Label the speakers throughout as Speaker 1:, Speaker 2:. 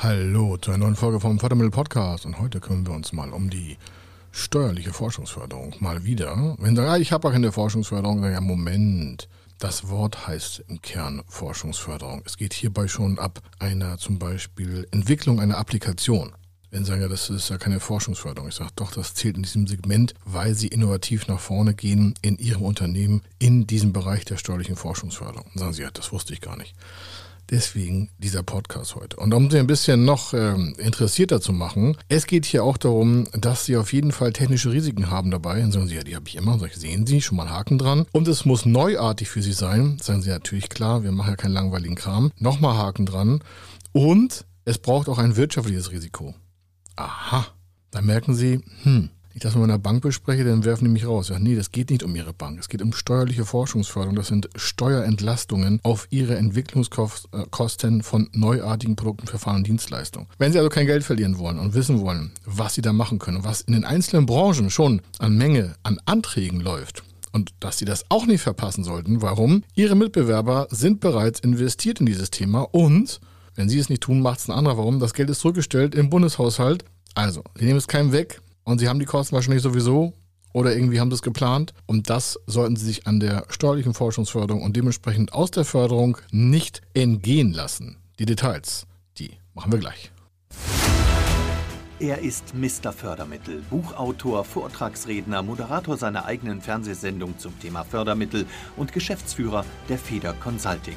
Speaker 1: Hallo zu einer neuen Folge vom Fördermittel Podcast und heute kümmern wir uns mal um die steuerliche Forschungsförderung. Mal wieder. Wenn Sie sagen, ja, ich habe auch keine Forschungsförderung, dann ja, Moment. Das Wort heißt im Kern Forschungsförderung. Es geht hierbei schon ab einer zum Beispiel Entwicklung einer Applikation. Wenn Sie sagen, ja, das ist ja keine Forschungsförderung. Ich sage, doch, das zählt in diesem Segment, weil Sie innovativ nach vorne gehen in Ihrem Unternehmen in diesem Bereich der steuerlichen Forschungsförderung. Dann sagen Sie, ja, das wusste ich gar nicht. Deswegen dieser Podcast heute. Und um Sie ein bisschen noch äh, interessierter zu machen, es geht hier auch darum, dass Sie auf jeden Fall technische Risiken haben dabei. Dann sagen Sie, ja, die habe ich immer. Sag ich, sehen Sie, schon mal einen Haken dran. Und es muss neuartig für Sie sein. Sagen Sie, natürlich klar, wir machen ja keinen langweiligen Kram. Nochmal Haken dran. Und es braucht auch ein wirtschaftliches Risiko. Aha. Da merken Sie, hm, ich das mit meiner Bank bespreche, dann werfen die mich raus. Ja, nee, das geht nicht um Ihre Bank. Es geht um steuerliche Forschungsförderung. Das sind Steuerentlastungen auf Ihre Entwicklungskosten von neuartigen Produkten, Verfahren und Dienstleistungen. Wenn Sie also kein Geld verlieren wollen und wissen wollen, was Sie da machen können, was in den einzelnen Branchen schon an Menge an Anträgen läuft, und dass Sie das auch nicht verpassen sollten. Warum? Ihre Mitbewerber sind bereits investiert in dieses Thema und wenn Sie es nicht tun, macht es ein anderer. Warum? Das Geld ist zurückgestellt im Bundeshaushalt. Also, Sie nehmen es keinem weg, und sie haben die Kosten wahrscheinlich sowieso oder irgendwie haben das geplant. Und das sollten sie sich an der steuerlichen Forschungsförderung und dementsprechend aus der Förderung nicht entgehen lassen. Die Details, die machen wir gleich.
Speaker 2: Er ist Mr. Fördermittel, Buchautor, Vortragsredner, Moderator seiner eigenen Fernsehsendung zum Thema Fördermittel und Geschäftsführer der Feder Consulting.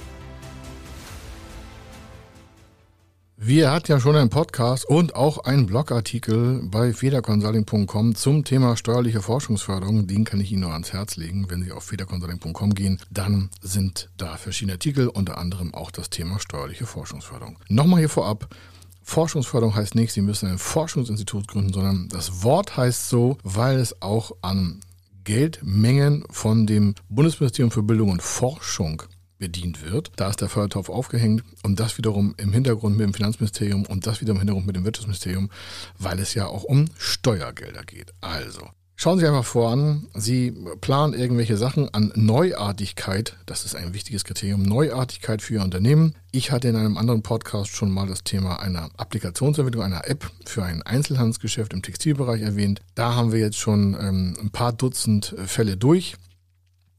Speaker 1: Wir hatten ja schon einen Podcast und auch einen Blogartikel bei federconsulting.com zum Thema steuerliche Forschungsförderung. Den kann ich Ihnen nur ans Herz legen. Wenn Sie auf federconsulting.com gehen, dann sind da verschiedene Artikel, unter anderem auch das Thema steuerliche Forschungsförderung. Nochmal hier vorab. Forschungsförderung heißt nicht, Sie müssen ein Forschungsinstitut gründen, sondern das Wort heißt so, weil es auch an Geldmengen von dem Bundesministerium für Bildung und Forschung bedient wird. Da ist der Fördertopf aufgehängt und das wiederum im Hintergrund mit dem Finanzministerium und das wiederum im Hintergrund mit dem Wirtschaftsministerium, weil es ja auch um Steuergelder geht. Also, Schauen Sie einfach voran, Sie planen irgendwelche Sachen an Neuartigkeit, das ist ein wichtiges Kriterium, Neuartigkeit für Ihr Unternehmen. Ich hatte in einem anderen Podcast schon mal das Thema einer Applikationsentwicklung, einer App für ein Einzelhandelsgeschäft im Textilbereich erwähnt. Da haben wir jetzt schon ähm, ein paar Dutzend Fälle durch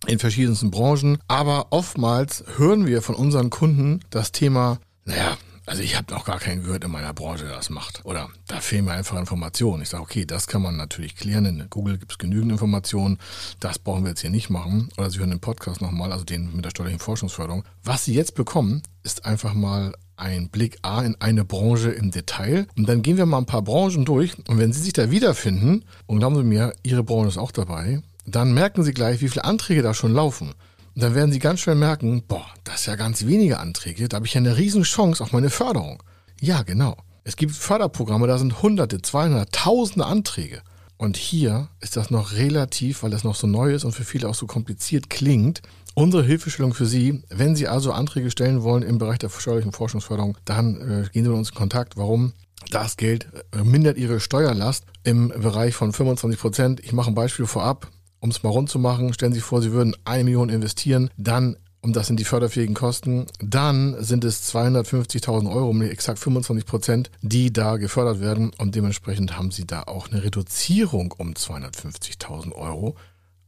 Speaker 1: in verschiedensten Branchen. Aber oftmals hören wir von unseren Kunden das Thema, naja, also ich habe noch gar keinen gehört in meiner Branche, der das macht. Oder da fehlen mir einfach Informationen. Ich sage, okay, das kann man natürlich klären. In Google gibt es genügend Informationen. Das brauchen wir jetzt hier nicht machen. Oder Sie hören den Podcast nochmal, also den mit der steuerlichen Forschungsförderung. Was Sie jetzt bekommen, ist einfach mal ein Blick A in eine Branche im Detail. Und dann gehen wir mal ein paar Branchen durch. Und wenn Sie sich da wiederfinden, und glauben Sie mir, Ihre Branche ist auch dabei, dann merken Sie gleich, wie viele Anträge da schon laufen. Und dann werden Sie ganz schnell merken, boah, das ist ja ganz wenige Anträge, da habe ich ja eine riesen Chance auf meine Förderung. Ja, genau. Es gibt Förderprogramme, da sind hunderte, zweihundert, tausende Anträge. Und hier ist das noch relativ, weil das noch so neu ist und für viele auch so kompliziert klingt, unsere Hilfestellung für Sie. Wenn Sie also Anträge stellen wollen im Bereich der steuerlichen Forschungsförderung, dann äh, gehen Sie mit uns in Kontakt. Warum? Das Geld äh, mindert Ihre Steuerlast im Bereich von 25 Prozent. Ich mache ein Beispiel vorab. Um es mal rund zu machen, stellen Sie sich vor, Sie würden eine Million investieren, dann und das sind die förderfähigen Kosten, dann sind es 250.000 Euro, um exakt 25 Prozent, die da gefördert werden und dementsprechend haben Sie da auch eine Reduzierung um 250.000 Euro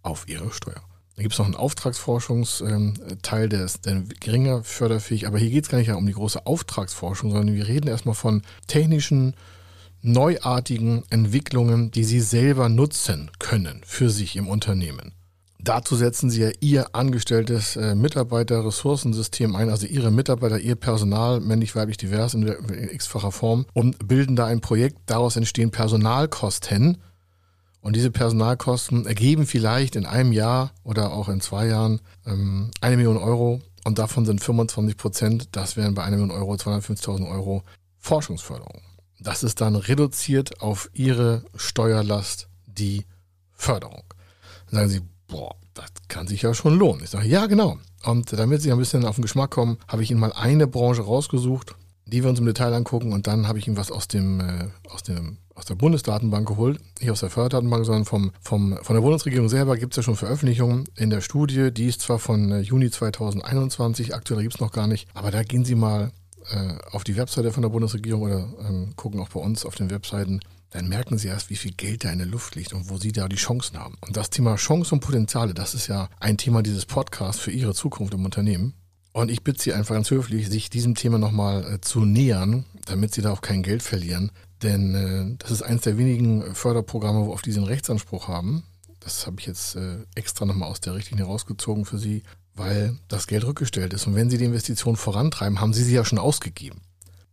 Speaker 1: auf Ihre Steuer. Da gibt es noch einen Auftragsforschungsteil, der ist geringer förderfähig, aber hier geht es gar nicht um die große Auftragsforschung, sondern wir reden erstmal von technischen neuartigen Entwicklungen, die Sie selber nutzen können für sich im Unternehmen. Dazu setzen Sie ja Ihr angestelltes äh, Mitarbeiterressourcensystem ein, also Ihre Mitarbeiter, Ihr Personal, männlich, weiblich, divers in, x-facher Form und bilden da ein Projekt. Daraus entstehen Personalkosten Und diese Personalkosten ergeben vielleicht in einem Jahr oder auch in zwei Jahren ähm, eine Million Euro und davon sind 25 Prozent, das wären bei einer Million Euro 250.000 Euro Forschungsförderung. Das ist dann reduziert auf Ihre Steuerlast die Förderung. Dann sagen Sie, boah, das kann sich ja schon lohnen. Ich sage, ja, genau. Und damit Sie ein bisschen auf den Geschmack kommen, habe ich Ihnen mal eine Branche rausgesucht, die wir uns im Detail angucken und dann habe ich Ihnen was aus dem, äh, aus dem aus der Bundesdatenbank geholt, nicht aus der Förderdatenbank, sondern vom, vom, von der Bundesregierung selber gibt es ja schon Veröffentlichungen in der Studie, die ist zwar von äh, Juni 2021, aktuell gibt es noch gar nicht, aber da gehen Sie mal äh, auf die Webseite von der Bundesregierung oder ähm, gucken auch bei uns auf den Webseiten, dann merken Sie erst, wie viel Geld da in der Luft liegt und wo Sie da die Chancen haben. Und das Thema Chancen und Potenziale, das ist ja ein Thema dieses Podcasts für Ihre Zukunft im Unternehmen. Und ich bitte Sie einfach ganz höflich, sich diesem Thema nochmal äh, zu nähern, damit Sie da auch kein Geld verlieren. Denn äh, das ist eines der wenigen Förderprogramme, auf diesen Rechtsanspruch haben. Das habe ich jetzt äh, extra nochmal aus der Richtlinie rausgezogen für Sie, weil das Geld rückgestellt ist. Und wenn Sie die Investition vorantreiben, haben Sie sie ja schon ausgegeben.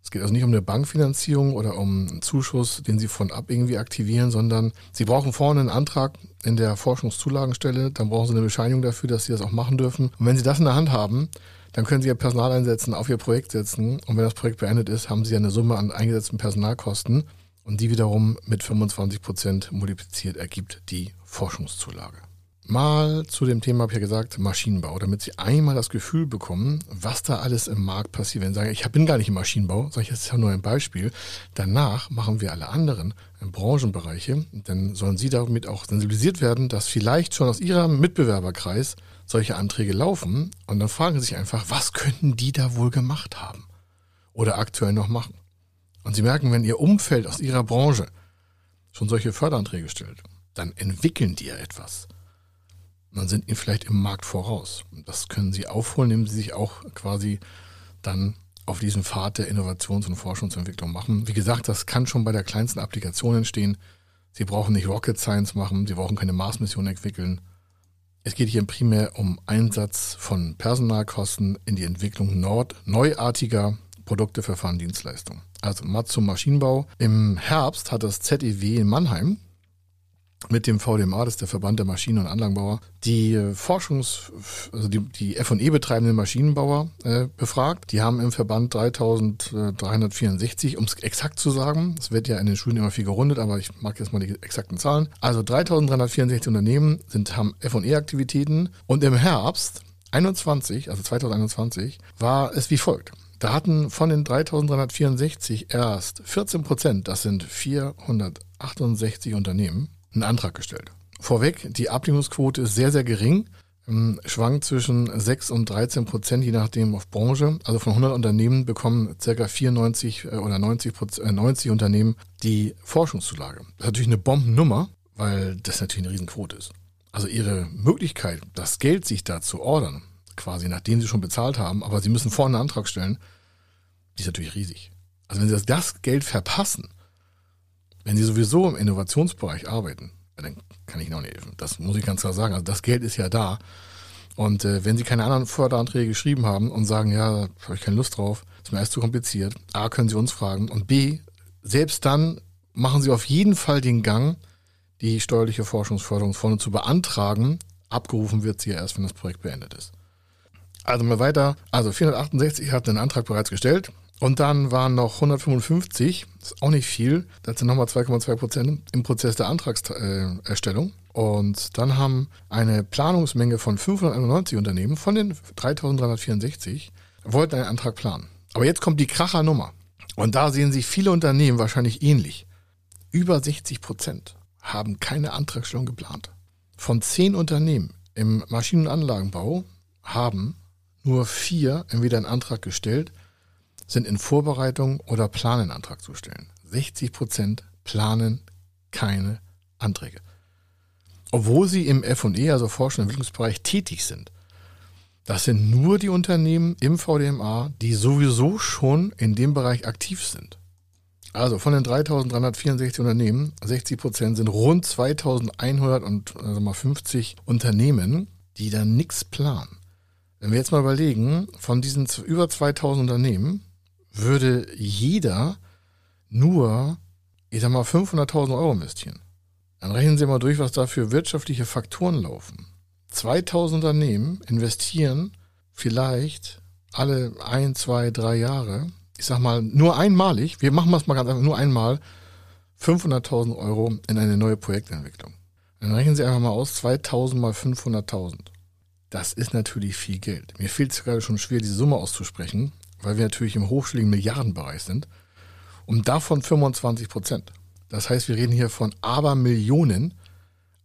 Speaker 1: Es geht also nicht um eine Bankfinanzierung oder um einen Zuschuss, den Sie von ab irgendwie aktivieren, sondern Sie brauchen vorne einen Antrag in der Forschungszulagenstelle, dann brauchen Sie eine Bescheinigung dafür, dass Sie das auch machen dürfen. Und wenn Sie das in der Hand haben, dann können Sie Ihr Personal einsetzen, auf Ihr Projekt setzen und wenn das Projekt beendet ist, haben Sie eine Summe an eingesetzten Personalkosten und die wiederum mit 25 Prozent multipliziert ergibt die Forschungszulage. Mal zu dem Thema, habe ich ja gesagt, Maschinenbau, damit Sie einmal das Gefühl bekommen, was da alles im Markt passiert. Wenn Sie sagen, ich bin gar nicht im Maschinenbau, sage ich, das ist ja nur ein Beispiel. Danach machen wir alle anderen Branchenbereiche, dann sollen Sie damit auch sensibilisiert werden, dass vielleicht schon aus Ihrem Mitbewerberkreis solche Anträge laufen und dann fragen Sie sich einfach, was könnten die da wohl gemacht haben oder aktuell noch machen. Und Sie merken, wenn Ihr Umfeld aus Ihrer Branche schon solche Förderanträge stellt, dann entwickeln die ja etwas. Und dann sind Ihnen vielleicht im Markt voraus. Und das können Sie aufholen, indem Sie sich auch quasi dann auf diesen Pfad der Innovations- und Forschungsentwicklung machen. Wie gesagt, das kann schon bei der kleinsten Applikation entstehen. Sie brauchen nicht Rocket Science machen, Sie brauchen keine Mars-Mission entwickeln. Es geht hier primär um Einsatz von Personalkosten in die Entwicklung nord neuartiger Produkte, Verfahren, Dienstleistungen. Also mal zum Maschinenbau. Im Herbst hat das ZEW in Mannheim mit dem VDMA, das ist der Verband der Maschinen- und Anlagenbauer, die äh, Forschungs-, also die, die F&E betreibenden Maschinenbauer äh, befragt. Die haben im Verband 3364, um es exakt zu sagen, es wird ja in den Schulen immer viel gerundet, aber ich mag jetzt mal die exakten Zahlen. Also 3364 Unternehmen sind, haben F&E-Aktivitäten und im Herbst 21, also 2021, war es wie folgt. Da hatten von den 3364 erst 14 Prozent, das sind 468 Unternehmen, einen Antrag gestellt. Vorweg, die Ablehnungsquote ist sehr, sehr gering, ähm, schwankt zwischen 6 und 13 Prozent, je nachdem auf Branche. Also von 100 Unternehmen bekommen ca. 94 äh, oder 90, Prozent, 90 äh, Unternehmen die Forschungszulage. Das ist natürlich eine Bombennummer, weil das natürlich eine Riesenquote ist. Also ihre Möglichkeit, das Geld sich da zu ordern, quasi nachdem sie schon bezahlt haben, aber sie müssen vorne einen Antrag stellen, die ist natürlich riesig. Also wenn sie das, das Geld verpassen, wenn Sie sowieso im Innovationsbereich arbeiten, dann kann ich Ihnen auch nicht helfen. Das muss ich ganz klar sagen. Also das Geld ist ja da. Und äh, wenn Sie keine anderen Förderanträge geschrieben haben und sagen, ja, habe ich keine Lust drauf, ist mir alles zu kompliziert, A, können Sie uns fragen und B, selbst dann machen Sie auf jeden Fall den Gang, die steuerliche Forschungsförderungsfonde zu beantragen. Abgerufen wird sie ja erst, wenn das Projekt beendet ist. Also mal weiter. Also 468 hat den Antrag bereits gestellt. Und dann waren noch 155, das ist auch nicht viel, das sind nochmal 2,2 Prozent im Prozess der Antragserstellung. Und dann haben eine Planungsmenge von 591 Unternehmen von den 3364 wollten einen Antrag planen. Aber jetzt kommt die Krachernummer. Und da sehen sich viele Unternehmen wahrscheinlich ähnlich. Über 60 Prozent haben keine Antragstellung geplant. Von zehn Unternehmen im Maschinen- und Anlagenbau haben nur vier entweder einen Antrag gestellt sind in Vorbereitung oder planen einen Antrag zu stellen. 60 Prozent planen keine Anträge. Obwohl sie im F&E, also Forschung- und Entwicklungsbereich, tätig sind. Das sind nur die Unternehmen im VDMA, die sowieso schon in dem Bereich aktiv sind. Also von den 3364 Unternehmen, 60 Prozent sind rund 2150 Unternehmen, die da nichts planen. Wenn wir jetzt mal überlegen, von diesen über 2000 Unternehmen würde jeder nur, ich sag mal, 500.000 Euro investieren. Dann rechnen Sie mal durch, was da für wirtschaftliche Faktoren laufen. 2000 Unternehmen investieren vielleicht alle ein, zwei, drei Jahre, ich sag mal nur einmalig, wir machen das mal ganz einfach, nur einmal 500.000 Euro in eine neue Projektentwicklung. Dann rechnen Sie einfach mal aus, 2000 mal 500.000. Das ist natürlich viel Geld. Mir fehlt es gerade schon schwer, diese Summe auszusprechen, weil wir natürlich im hochschlägigen Milliardenbereich sind. Und davon 25 Prozent. Das heißt, wir reden hier von Abermillionen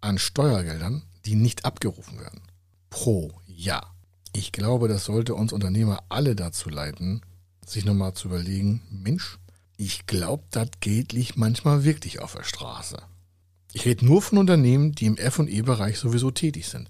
Speaker 1: an Steuergeldern, die nicht abgerufen werden. Pro Jahr. Ich glaube, das sollte uns Unternehmer alle dazu leiten, sich nochmal zu überlegen, Mensch, ich glaube, das Geld liegt manchmal wirklich auf der Straße. Ich rede nur von Unternehmen, die im F&E-Bereich sowieso tätig sind.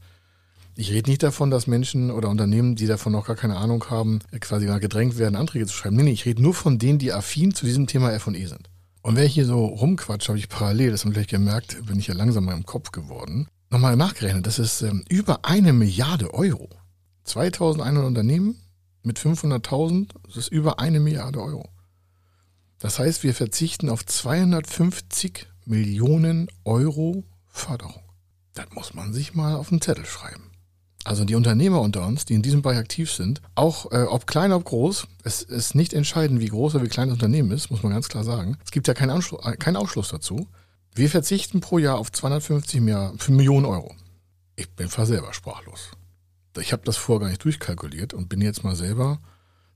Speaker 1: Ich rede nicht davon, dass Menschen oder Unternehmen, die davon noch gar keine Ahnung haben, quasi mal gedrängt werden, Anträge zu schreiben. Nee, nee, ich rede nur von denen, die affin zu diesem Thema F&E sind. Und wenn ich hier so rumquatsche, habe ich parallel, das haben gleich gemerkt, bin ich ja langsam mal im Kopf geworden, nochmal nachgerechnet, das ist ähm, über eine Milliarde Euro. 2100 Unternehmen mit 500.000, das ist über eine Milliarde Euro. Das heißt, wir verzichten auf 250 Millionen Euro Förderung. Das muss man sich mal auf den Zettel schreiben. Also die Unternehmer unter uns, die in diesem Bereich aktiv sind, auch äh, ob klein, ob groß, es ist nicht entscheidend, wie groß oder wie klein das Unternehmen ist, muss man ganz klar sagen. Es gibt ja keinen, Anschluss, äh, keinen Ausschluss dazu. Wir verzichten pro Jahr auf 250 mehr, Millionen Euro. Ich bin fast selber sprachlos. Ich habe das vorher gar nicht durchkalkuliert und bin jetzt mal selber,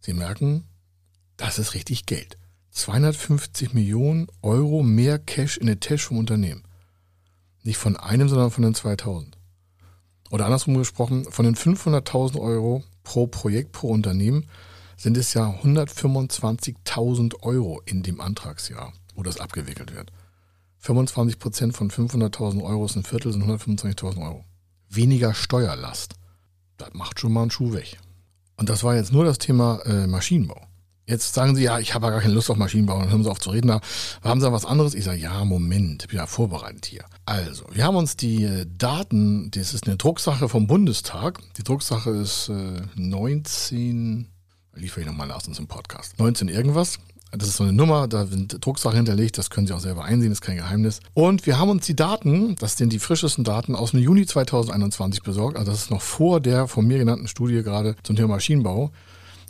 Speaker 1: Sie merken, das ist richtig Geld. 250 Millionen Euro mehr Cash in der Tasche vom Unternehmen. Nicht von einem, sondern von den 2000. Oder andersrum gesprochen, von den 500.000 Euro pro Projekt, pro Unternehmen, sind es ja 125.000 Euro in dem Antragsjahr, wo das abgewickelt wird. 25 Prozent von 500.000 Euro ist ein Viertel, sind 125.000 Euro. Weniger Steuerlast. Das macht schon mal einen Schuh weg. Und das war jetzt nur das Thema äh, Maschinenbau. Jetzt sagen Sie, ja, ich habe ja gar keine Lust auf Maschinenbau, dann hören Sie auf zu reden, da haben Sie was anderes? Ich sage, ja, Moment, ich bin ja vorbereitet hier. Also, wir haben uns die äh, Daten, das ist eine Drucksache vom Bundestag. Die Drucksache ist äh, 19, liefere ich nochmal nach uns im Podcast, 19 irgendwas. Das ist so eine Nummer, da sind Drucksachen hinterlegt, das können Sie auch selber einsehen, ist kein Geheimnis. Und wir haben uns die Daten, das sind die frischesten Daten aus dem Juni 2021 besorgt, also das ist noch vor der von mir genannten Studie gerade zum Thema Maschinenbau.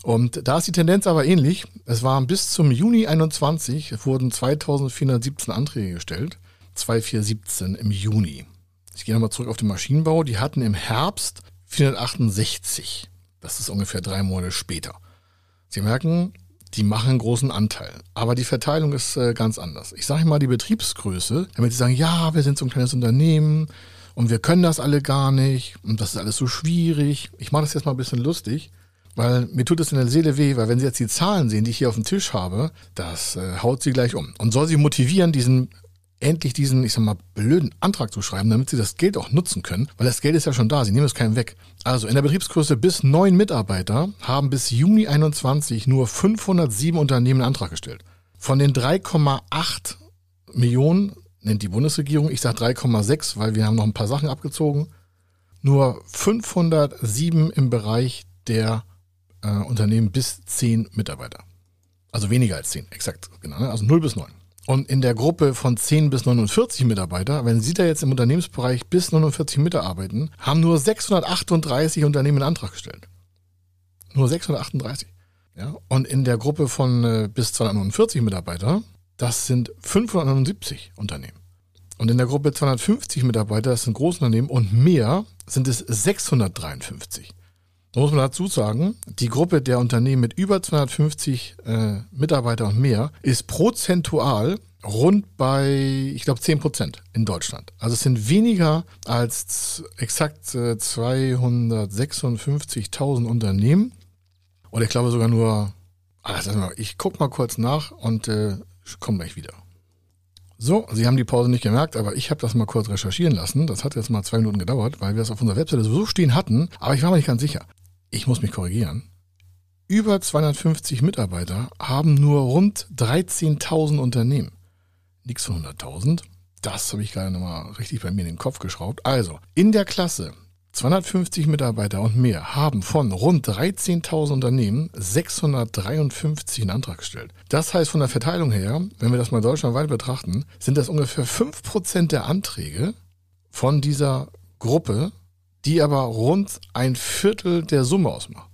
Speaker 1: Und da ist die Tendenz aber ähnlich. Es waren bis zum Juni 21 wurden 2417 Anträge gestellt. 2417 im Juni. Ich gehe nochmal zurück auf den Maschinenbau. Die hatten im Herbst 468. Das ist ungefähr drei Monate später. Sie merken, die machen einen großen Anteil. Aber die Verteilung ist äh, ganz anders. Ich sage mal die Betriebsgröße, damit sie sagen, ja, wir sind so ein kleines Unternehmen und wir können das alle gar nicht und das ist alles so schwierig. Ich mache das jetzt mal ein bisschen lustig. Weil mir tut es in der Seele weh, weil wenn Sie jetzt die Zahlen sehen, die ich hier auf dem Tisch habe, das äh, haut Sie gleich um. Und soll Sie motivieren, diesen endlich diesen, ich sag mal, blöden Antrag zu schreiben, damit sie das Geld auch nutzen können, weil das Geld ist ja schon da, sie nehmen es keinem weg. Also in der Betriebsgröße bis neun Mitarbeiter haben bis Juni 21 nur 507 Unternehmen einen Antrag gestellt. Von den 3,8 Millionen nennt die Bundesregierung, ich sage 3,6, weil wir haben noch ein paar Sachen abgezogen, nur 507 im Bereich der äh, Unternehmen bis zehn Mitarbeiter. Also weniger als zehn, exakt, genau. Ne? Also 0 bis 9. Und in der Gruppe von 10 bis 49 Mitarbeiter, wenn Sie da jetzt im Unternehmensbereich bis 49 mitarbeiten, haben nur 638 Unternehmen einen Antrag gestellt. Nur 638. Ja? Und in der Gruppe von äh, bis 249 Mitarbeiter, das sind 579 Unternehmen. Und in der Gruppe 250 Mitarbeiter, das sind Großunternehmen und mehr, sind es 653. Da muss man dazu sagen, die Gruppe der Unternehmen mit über 250 äh, Mitarbeiter und mehr ist prozentual rund bei, ich glaube, 10 Prozent in Deutschland. Also es sind weniger als exakt äh, 256.000 Unternehmen. Und ich glaube sogar nur, also ich gucke mal kurz nach und äh, komme gleich wieder. So, Sie haben die Pause nicht gemerkt, aber ich habe das mal kurz recherchieren lassen. Das hat jetzt mal zwei Minuten gedauert, weil wir es auf unserer Webseite so stehen hatten. Aber ich war mir nicht ganz sicher ich muss mich korrigieren, über 250 Mitarbeiter haben nur rund 13.000 Unternehmen. Nix von 100.000. Das habe ich gerade nochmal richtig bei mir in den Kopf geschraubt. Also, in der Klasse 250 Mitarbeiter und mehr haben von rund 13.000 Unternehmen 653 in Antrag gestellt. Das heißt von der Verteilung her, wenn wir das mal deutschlandweit betrachten, sind das ungefähr 5% der Anträge von dieser Gruppe, die aber rund ein Viertel der Summe ausmacht.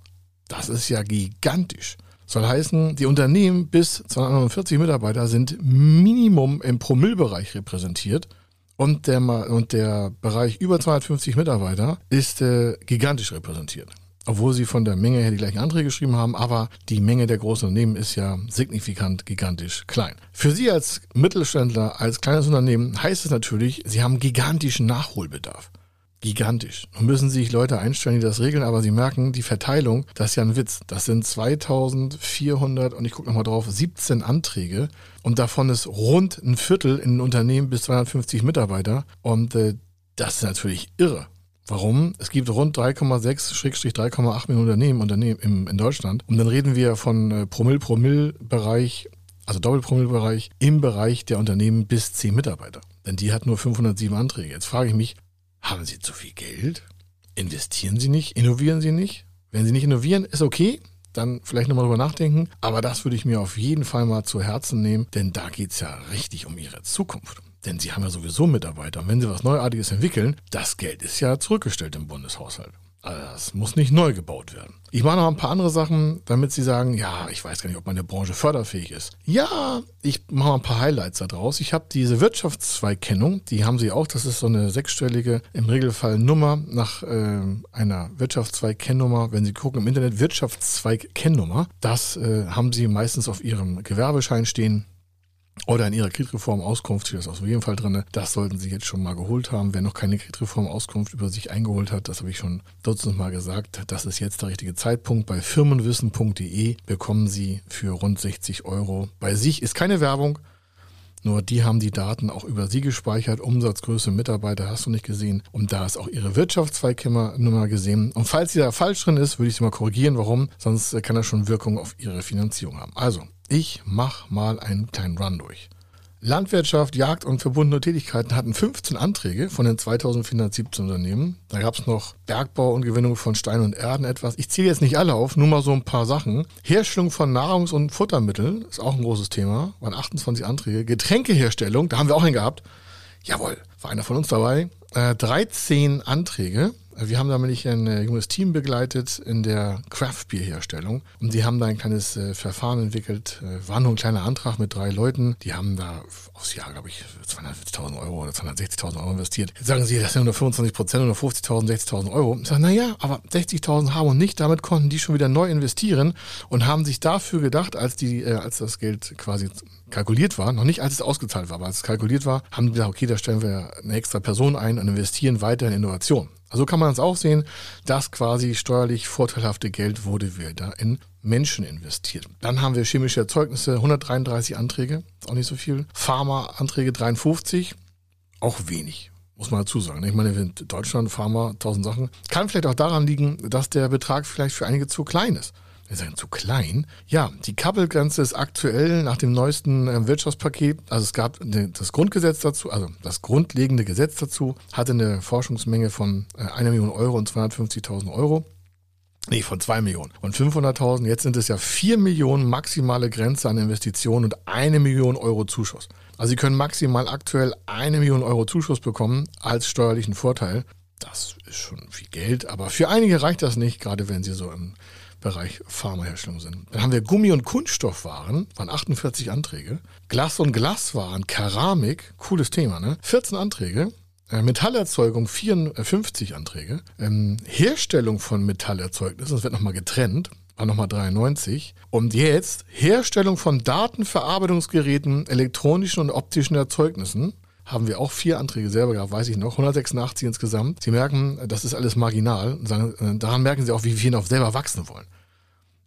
Speaker 1: Das ist ja gigantisch. Soll heißen, die Unternehmen bis 249 Mitarbeiter sind Minimum im Promillbereich repräsentiert und der, und der Bereich über 250 Mitarbeiter ist äh, gigantisch repräsentiert. Obwohl sie von der Menge her die gleichen Anträge geschrieben haben, aber die Menge der großen Unternehmen ist ja signifikant gigantisch klein. Für Sie als Mittelständler, als kleines Unternehmen heißt es natürlich, Sie haben gigantischen Nachholbedarf gigantisch. Und müssen sich Leute einstellen, die das regeln, aber sie merken, die Verteilung, das ist ja ein Witz. Das sind 2400 und ich gucke nochmal drauf, 17 Anträge und davon ist rund ein Viertel in Unternehmen bis 250 Mitarbeiter und äh, das ist natürlich irre. Warum? Es gibt rund 3,6-3,8 Millionen Unternehmen, Unternehmen im, in Deutschland. Und dann reden wir von äh, Promille-Promille-Bereich, also Doppelpromille-Bereich im Bereich der Unternehmen bis 10 Mitarbeiter. Denn die hat nur 507 Anträge. Jetzt frage ich mich, haben Sie zu viel Geld? Investieren Sie nicht? Innovieren Sie nicht? Wenn Sie nicht innovieren, ist okay. Dann vielleicht nochmal drüber nachdenken. Aber das würde ich mir auf jeden Fall mal zu Herzen nehmen, denn da geht es ja richtig um Ihre Zukunft. Denn Sie haben ja sowieso Mitarbeiter. Und wenn Sie was Neuartiges entwickeln, das Geld ist ja zurückgestellt im Bundeshaushalt. Also das muss nicht neu gebaut werden. Ich mache noch ein paar andere Sachen, damit Sie sagen, ja, ich weiß gar nicht, ob meine Branche förderfähig ist. Ja, ich mache mal ein paar Highlights daraus. Ich habe diese Wirtschaftszweigkennung, die haben Sie auch. Das ist so eine sechsstellige, im Regelfall Nummer nach äh, einer Wirtschaftszweigkennnummer. Wenn Sie gucken im Internet, Wirtschaftszweigkennnummer. Das äh, haben Sie meistens auf Ihrem Gewerbeschein stehen. Oder in Ihrer Kreditreform-Auskunft steht das auf jeden Fall drin. Das sollten Sie jetzt schon mal geholt haben. Wer noch keine Kreditreform-Auskunft über sich eingeholt hat, das habe ich schon dutzend Mal gesagt, das ist jetzt der richtige Zeitpunkt. Bei firmenwissen.de bekommen Sie für rund 60 Euro. Bei sich ist keine Werbung, nur die haben die Daten auch über Sie gespeichert. Umsatzgröße, Mitarbeiter hast du nicht gesehen. Und da ist auch Ihre Wirtschaftszweigkennummer gesehen. Und falls sie da falsch drin ist, würde ich Sie mal korrigieren. Warum? Sonst kann das schon Wirkung auf Ihre Finanzierung haben. Also, ich mache mal einen kleinen Run durch. Landwirtschaft, Jagd und verbundene Tätigkeiten hatten 15 Anträge von den 2417 Unternehmen. Da gab es noch Bergbau und Gewinnung von Stein und Erden etwas. Ich zähle jetzt nicht alle auf, nur mal so ein paar Sachen. Herstellung von Nahrungs- und Futtermitteln ist auch ein großes Thema, waren 28 Anträge. Getränkeherstellung, da haben wir auch einen gehabt. Jawohl, war einer von uns dabei. Äh, 13 Anträge. Wir haben nämlich ein äh, junges Team begleitet in der Craft-Bier-Herstellung und die haben da ein kleines äh, Verfahren entwickelt. Äh, war nur ein kleiner Antrag mit drei Leuten. Die haben da aufs Jahr, glaube ich, 240.000 Euro oder 260.000 Euro investiert. Jetzt sagen sie, das sind nur 25 Prozent oder 50.000, 60.000 Euro. Ich sage, naja, aber 60.000 haben und nicht. Damit konnten die schon wieder neu investieren und haben sich dafür gedacht, als die, äh, als das Geld quasi kalkuliert war, noch nicht als es ausgezahlt war, aber als es kalkuliert war, haben die gesagt, okay, da stellen wir eine extra Person ein und investieren weiter in Innovation. Also kann man es auch sehen, dass quasi steuerlich vorteilhafte Geld wurde wieder in Menschen investiert. Dann haben wir chemische Erzeugnisse, 133 Anträge, ist auch nicht so viel. Pharma-Anträge 53, auch wenig. Muss man dazu sagen. Ich meine, in Deutschland Pharma, 1000 Sachen. Kann vielleicht auch daran liegen, dass der Betrag vielleicht für einige zu klein ist. Wir sagen zu klein. Ja, die Kappelgrenze ist aktuell nach dem neuesten äh, Wirtschaftspaket. Also es gab das Grundgesetz dazu, also das grundlegende Gesetz dazu, hatte eine Forschungsmenge von äh, einer Million Euro und 250.000 Euro. Nee, von zwei Millionen und 500.000. Jetzt sind es ja vier Millionen maximale Grenze an Investitionen und eine Million Euro Zuschuss. Also Sie können maximal aktuell eine Million Euro Zuschuss bekommen als steuerlichen Vorteil. Das ist schon viel Geld, aber für einige reicht das nicht, gerade wenn Sie so im Bereich Pharmaherstellung sind. Dann haben wir Gummi- und Kunststoffwaren, waren 48 Anträge. Glas- und Glaswaren, Keramik, cooles Thema, ne? 14 Anträge. Äh, Metallerzeugung 54 Anträge. Ähm, Herstellung von Metallerzeugnissen, das wird nochmal getrennt, war nochmal 93. Und jetzt Herstellung von Datenverarbeitungsgeräten, elektronischen und optischen Erzeugnissen haben wir auch vier Anträge selber gehabt, weiß ich noch, 186 insgesamt. Sie merken, das ist alles marginal. Äh, daran merken Sie auch, wie wir noch selber wachsen wollen.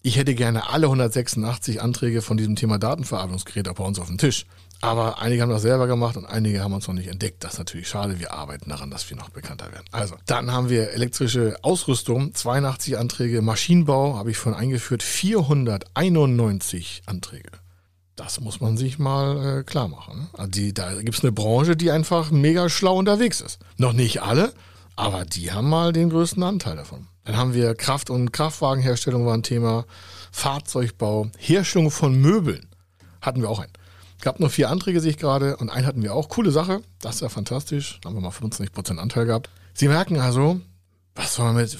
Speaker 1: Ich hätte gerne alle 186 Anträge von diesem Thema Datenverarbeitungsgerät bei uns auf dem Tisch. Aber einige haben das selber gemacht und einige haben uns noch nicht entdeckt. Das ist natürlich schade. Wir arbeiten daran, dass wir noch bekannter werden. Also, dann haben wir elektrische Ausrüstung, 82 Anträge. Maschinenbau habe ich vorhin eingeführt, 491 Anträge. Das muss man sich mal äh, klar machen. Also die, da gibt es eine Branche, die einfach mega schlau unterwegs ist. Noch nicht alle, Aber die haben mal den größten Anteil davon. Dann haben wir Kraft- und Kraftwagenherstellung war ein Thema, Fahrzeugbau, Herstellung von Möbeln hatten wir auch einen. Gab nur vier Anträge, sehe ich gerade, und einen hatten wir auch. Coole Sache, das ist ja fantastisch. Da haben wir mal 25% Anteil gehabt. Sie merken also, was soll man mit,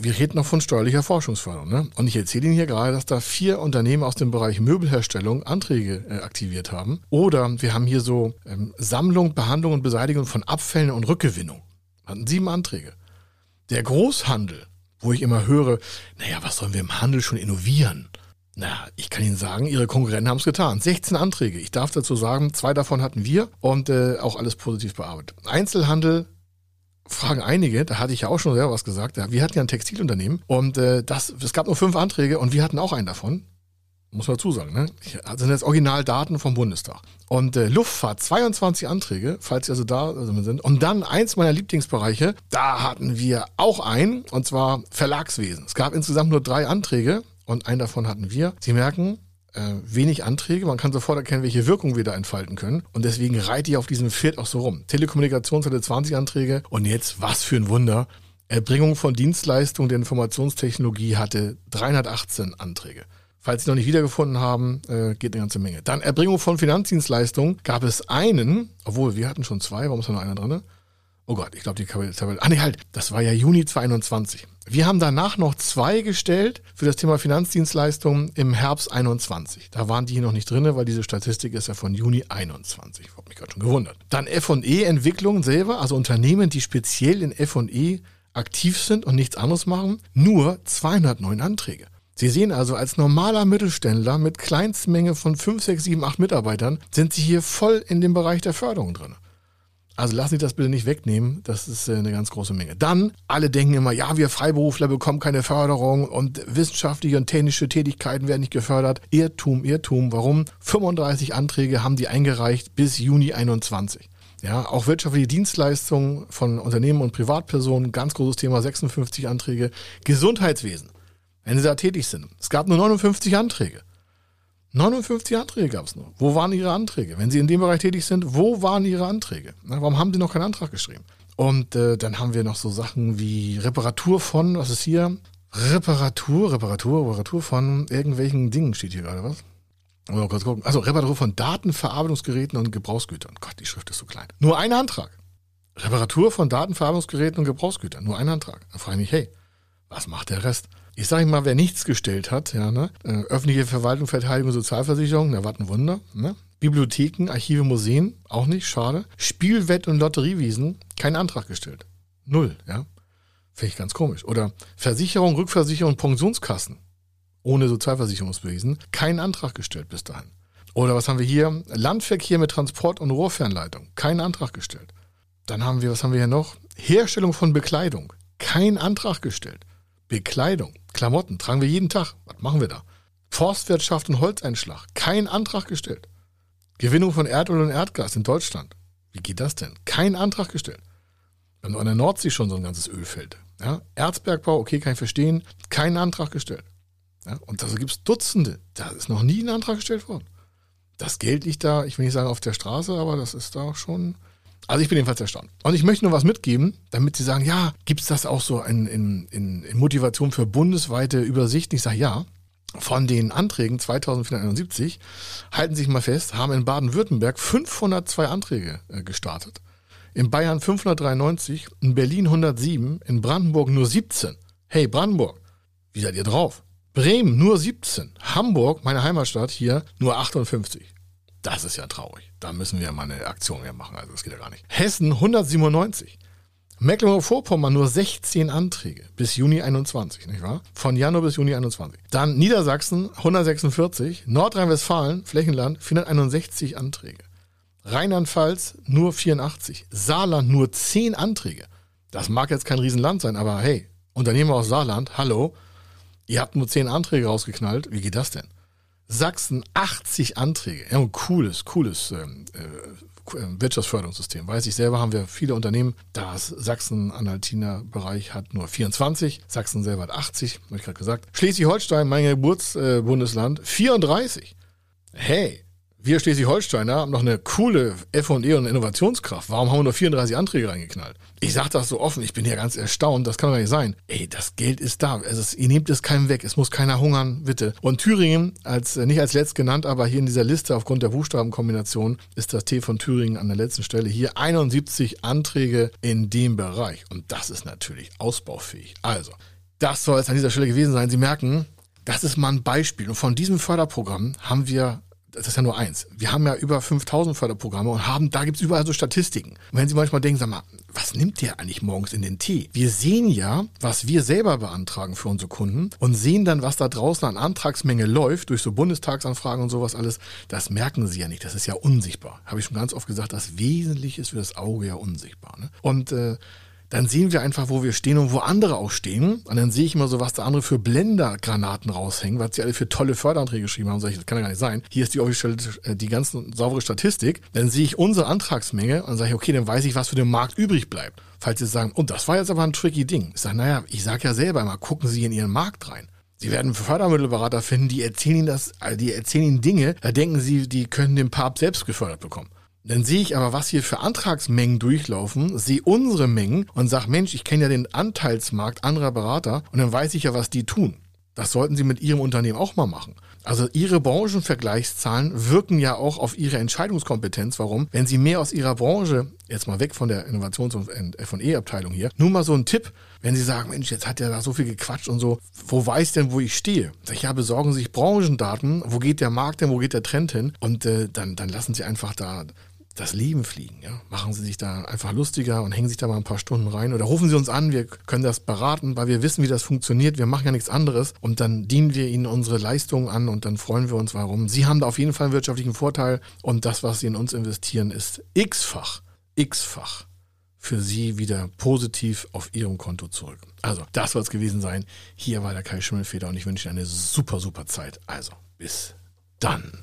Speaker 1: wir reden noch von steuerlicher Forschungsförderung, ne? Und ich erzähle Ihnen hier gerade, dass da vier Unternehmen aus dem Bereich Möbelherstellung Anträge äh, aktiviert haben. Oder wir haben hier so ähm, Sammlung, Behandlung und Beseitigung von Abfällen und Rückgewinnung. Hatten sieben Anträge. Der Großhandel, wo ich immer höre, naja, was sollen wir im Handel schon innovieren? Na, ich kann Ihnen sagen, Ihre Konkurrenten haben es getan. 16 Anträge. Ich darf dazu sagen, zwei davon hatten wir und äh, auch alles positiv bearbeitet. Einzelhandel fragen einige, da hatte ich ja auch schon selber was gesagt. Wir hatten ja ein Textilunternehmen und äh, das, es gab nur fünf Anträge und wir hatten auch einen davon. Muss man dazu sagen, ne? Das sind jetzt Originaldaten vom Bundestag. Und äh, Luftfahrt, 22 Anträge, falls Sie also da sind. Und dann eins meiner Lieblingsbereiche, da hatten wir auch einen, und zwar Verlagswesen. Es gab insgesamt nur drei Anträge und einen davon hatten wir. Sie merken, äh, wenig Anträge. Man kann sofort erkennen, welche Wirkung wir da entfalten können. Und deswegen reite ich auf diesem Pferd auch so rum. Telekommunikation hatte 20 Anträge. Und jetzt, was für ein Wunder. Erbringung von Dienstleistungen der Informationstechnologie hatte 318 Anträge. Falls Sie noch nicht wiedergefunden haben, äh, geht eine ganze Menge. Dann Erbringung von Finanzdienstleistungen gab es einen, obwohl wir hatten schon zwei, warum ist da noch einer drin? Oh Gott, ich glaube, die Tabelle. Ah, nee, halt, das war ja Juni 2021. Wir haben danach noch zwei gestellt für das Thema Finanzdienstleistungen im Herbst 21. Da waren die hier noch nicht drin, weil diese Statistik ist ja von Juni 21. Ich habe mich gerade schon gewundert. Dann F&E-Entwicklung selber, also Unternehmen, die speziell in F&E aktiv sind und nichts anderes machen, nur 209 Anträge. Sie sehen also, als normaler Mittelständler mit Kleinstmenge von 5, 6, 7, 8 Mitarbeitern sind Sie hier voll in dem Bereich der Förderung drin. Also lassen Sie das bitte nicht wegnehmen. Das ist äh, eine ganz große Menge. Dann, alle denken immer, ja, wir Freiberufler bekommen keine Förderung und wissenschaftliche und technische Tätigkeiten werden nicht gefördert. Irrtum, Irrtum. Warum? 35 Anträge haben die eingereicht bis Juni 21. Ja, auch wirtschaftliche Dienstleistungen von Unternehmen und Privatpersonen, ganz großes Thema, 56 Anträge. Gesundheitswesen, wenn Sie da tätig sind. Es gab nur 59 Anträge. 59 Anträge gab es nur. Wo waren Ihre Anträge? Wenn Sie in dem Bereich tätig sind, wo waren Ihre Anträge? Na, warum haben Sie noch keinen Antrag geschrieben? Und äh, dann haben wir noch so Sachen wie Reparatur von, was ist hier? Reparatur, Reparatur, Reparatur von irgendwelchen Dingen steht hier gerade, was? Mal kurz gucken. Also Reparatur von Datenverarbeitungsgeräten und Gebrauchsgütern. Gott, die Schrift ist so klein. Nur ein Antrag. Reparatur von Datenverarbeitungsgeräten und Gebrauchsgütern. Nur ein Antrag. Dann frage ich mich, hey, was macht der Rest? Ich sage mal, wer nichts gestellt hat, ja, ne? Äh, öffentliche Verwaltung, Verteidigung, Sozialversicherung, na, was ein Wunder, ne? Bibliotheken, Archive, Museen, auch nicht, schade. Spielwett- und Lotteriewiesen, kein Antrag gestellt. Null, ja. Finde ich ganz komisch. Oder Versicherung, Rückversicherung, Pensionskassen, ohne Sozialversicherungswesen, kein Antrag gestellt bis dahin. Oder was haben wir hier? Landverkehr mit Transport- und Rohrfernleitung, kein Antrag gestellt. Dann haben wir, was haben wir hier noch? Herstellung von Bekleidung, kein Antrag gestellt. Bekleidung, Klamotten tragen wir jeden Tag. Was machen wir da? Forstwirtschaft und Holzeinschlag. Kein Antrag gestellt. Gewinnung von Erdöl und Erdgas in Deutschland. Wie geht das denn? Kein Antrag gestellt. Wir haben an der Nordsee schon so ein ganzes Ölfeld. Ja? Erzbergbau, okay, kann ich verstehen. Kein Antrag gestellt. Ja? Und da gibt es Dutzende. Da ist noch nie ein Antrag gestellt worden. Das Geld liegt da, ich will nicht sagen auf der Straße, aber das ist da schon also ich bin jedenfalls erstaunt. Und ich möchte nur was mitgeben, damit Sie sagen, ja, gibt es das auch so in, in, in, Motivation für bundesweite Übersicht? Ich sage ja. Von den Anträgen 2471, halten Sie sich mal fest, haben in Baden-Württemberg 502 Anträge äh, gestartet. In Bayern 593, in Berlin 107, in Brandenburg nur 17. Hey Brandenburg, wie seid ihr drauf? Bremen nur 17, Hamburg, meine Heimatstadt hier, nur 58. Das ist ja traurig. Da müssen wir mal eine Aktion mehr machen. Also das geht ja gar nicht. Hessen 197. Mecklenburg-Vorpommern nur 16 Anträge bis Juni 21, nicht wahr? Von Januar bis Juni 21. Dann Niedersachsen 146, Nordrhein-Westfalen, Flächenland 461 Anträge. Rheinland-Pfalz nur 84, Saarland nur 10 Anträge. Das mag jetzt kein Riesenland sein, aber hey, Unternehmer aus Saarland, hallo, ihr habt nur 10 Anträge rausgeknallt. Wie geht das denn? Sachsen 80 Anträge. Ja, ein cooles, cooles ähm, äh, Wirtschaftsförderungssystem. Weiß ich selber, haben wir viele Unternehmen. Das Sachsen-Anhaltiner Bereich hat nur 24. Sachsen selber hat 80, habe ich gerade gesagt. Schleswig-Holstein, mein Geburtsbundesland, äh, 34. Hey, Wir Schleswig-Holsteiner haben noch eine coole F&E und Innovationskraft. Warum haben wir nur 34 Anträge reingeknallt? Ich sage das so offen, ich bin hier ganz erstaunt, das kann doch nicht sein. Ey, das Geld ist da. Es ist, ihr nehmt es keinem weg, es muss keiner hungern, bitte. Und Thüringen, als nicht als letzt genannt, aber hier in dieser Liste aufgrund der Buchstabenkombination ist das T von Thüringen an der letzten Stelle. Hier 71 Anträge in dem Bereich. Und das ist natürlich ausbaufähig. Also, das soll es an dieser Stelle gewesen sein. Sie merken, das ist mal ein Beispiel. Und von diesem Förderprogramm haben wir das ist ja nur eins. Wir haben ja über 5000 Förderprogramme und haben, da gibt's überall so Statistiken. Und wenn Sie manchmal denken, sag mal, was nimmt der eigentlich morgens in den Tee? Wir sehen ja, was wir selber beantragen für unsere Kunden und sehen dann, was da draußen an Antragsmenge läuft, durch so Bundestagsanfragen und sowas alles. Das merken Sie ja nicht. Das ist ja unsichtbar. Habe ich schon ganz oft gesagt, das Wesentliche ist für das Auge ja unsichtbar. Ne? Und äh, dann sehen wir einfach, wo wir stehen und wo andere auch stehen. Und dann sehe ich immer so, was da andere für Blendergranaten raushängen, was sie alle für tolle Förderanträge geschrieben haben. Und sage ich, das kann ja gar nicht sein. Hier ist die offizielle, äh, die ganze saubere Statistik. Dann sehe ich unsere Antragsmenge und sage ich, okay, dann weiß ich, was für den Markt übrig bleibt. Falls Sie sagen, oh, das war jetzt aber ein tricky Ding. Ich sage, naja, ich sage ja selber immer, gucken Sie in Ihren Markt rein. Sie werden Fördermittelberater finden, die erzählen Ihnen das, äh, die erzählen Ihnen Dinge, da denken Sie, die können den Papst selbst gefördert bekommen. Dann sehe ich aber, was hier für Antragsmengen durchlaufen, sehe unsere Mengen und sage, Mensch, ich kenne ja den Anteilsmarkt anderer Berater und dann weiß ich ja, was die tun. Das sollten Sie mit Ihrem Unternehmen auch mal machen. Also Ihre Branchenvergleichszahlen wirken ja auch auf Ihre Entscheidungskompetenz. Warum? Wenn Sie mehr aus Ihrer Branche, jetzt mal weg von der Innovations- und F&E-Abteilung hier, nur mal so ein Tipp, wenn Sie sagen, Mensch, jetzt hat der da so viel gequatscht und so, wo weiß denn, wo ich stehe? Sag ich, ja, besorgen Sie sich Branchendaten, wo geht der Markt denn, wo geht der Trend hin? Und äh, dann, dann lassen Sie einfach da das Leben fliegen. Ja? Machen Sie sich da einfach lustiger und hängen sich da mal ein paar Stunden rein oder rufen Sie uns an, wir können das beraten, weil wir wissen, wie das funktioniert. Wir machen ja nichts anderes und dann dienen wir Ihnen unsere Leistungen an und dann freuen wir uns, warum. Sie haben da auf jeden Fall einen wirtschaftlichen Vorteil und das, was Sie in uns investieren, ist x-fach, x-fach für Sie wieder positiv auf Ihrem Konto zurück. Also, das soll es gewesen sein. Hier war der Kai Schimmelfeder und ich wünsche Ihnen eine super, super Zeit. Also, bis dann.